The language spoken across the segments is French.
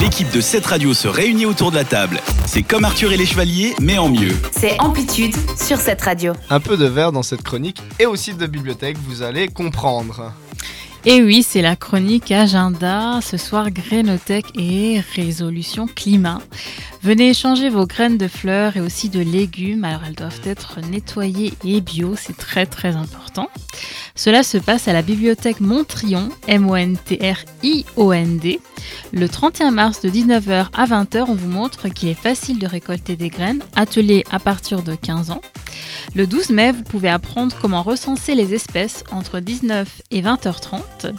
L'équipe de cette radio se réunit autour de la table. C'est comme Arthur et les Chevaliers, mais en mieux. C'est Amplitude sur cette radio. Un peu de verre dans cette chronique et aussi de bibliothèque, vous allez comprendre. Et oui, c'est la chronique agenda. Ce soir, Grénothèque et résolution climat. Venez échanger vos graines de fleurs et aussi de légumes. Alors, elles doivent être nettoyées et bio, c'est très très important. Cela se passe à la bibliothèque Montrion, M-O-N-T-R-I-O-N-D. Le 31 mars de 19h à 20h, on vous montre qu'il est facile de récolter des graines, atelier à partir de 15 ans. Le 12 mai, vous pouvez apprendre comment recenser les espèces entre 19 et 20h30.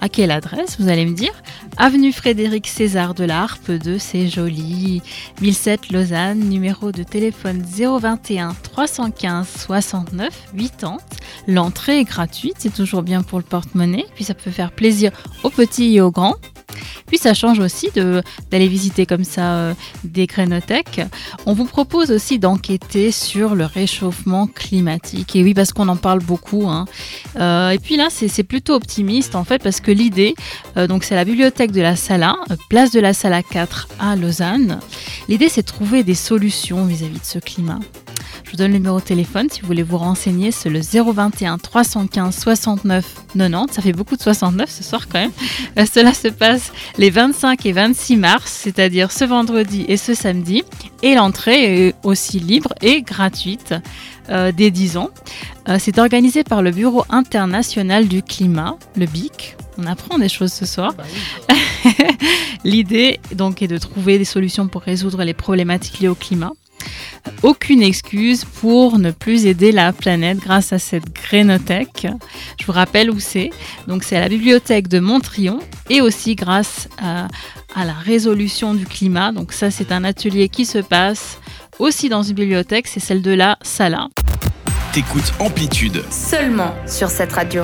À quelle adresse, vous allez me dire? Avenue Frédéric César de la Harpe 2, c'est joli. 1007 Lausanne, numéro de téléphone 021 315 69 80. L'entrée est gratuite, c'est toujours bien pour le porte-monnaie, puis ça peut faire plaisir aux petits et aux grands. Puis ça change aussi d'aller visiter comme ça euh, des crénothèques. On vous propose aussi d'enquêter sur le réchauffement climatique. Et oui, parce qu'on en parle beaucoup. Hein. Euh, et puis là, c'est plutôt optimiste en fait, parce que l'idée, euh, donc c'est la bibliothèque de la Sala, place de la Sala 4 à Lausanne. L'idée, c'est de trouver des solutions vis à -vis de ce climat. Je vous donne le numéro de téléphone si vous voulez vous renseigner, c'est le 021 315 69 90. Ça fait beaucoup de 69 ce soir quand même. Euh, cela se passe les 25 et 26 mars, c'est-à-dire ce vendredi et ce samedi. Et l'entrée est aussi libre et gratuite euh, dès 10 ans. Euh, c'est organisé par le Bureau international du climat, le BIC. On apprend des choses ce soir. Bah L'idée donc est de trouver des solutions pour résoudre les problématiques liées au climat aucune excuse pour ne plus aider la planète grâce à cette grénothèque. Je vous rappelle où c'est. Donc c'est à la bibliothèque de Montrion et aussi grâce à, à la résolution du climat. Donc ça c'est un atelier qui se passe aussi dans une bibliothèque, c'est celle de la Sala. T'écoutes Amplitude. Seulement sur cette radio.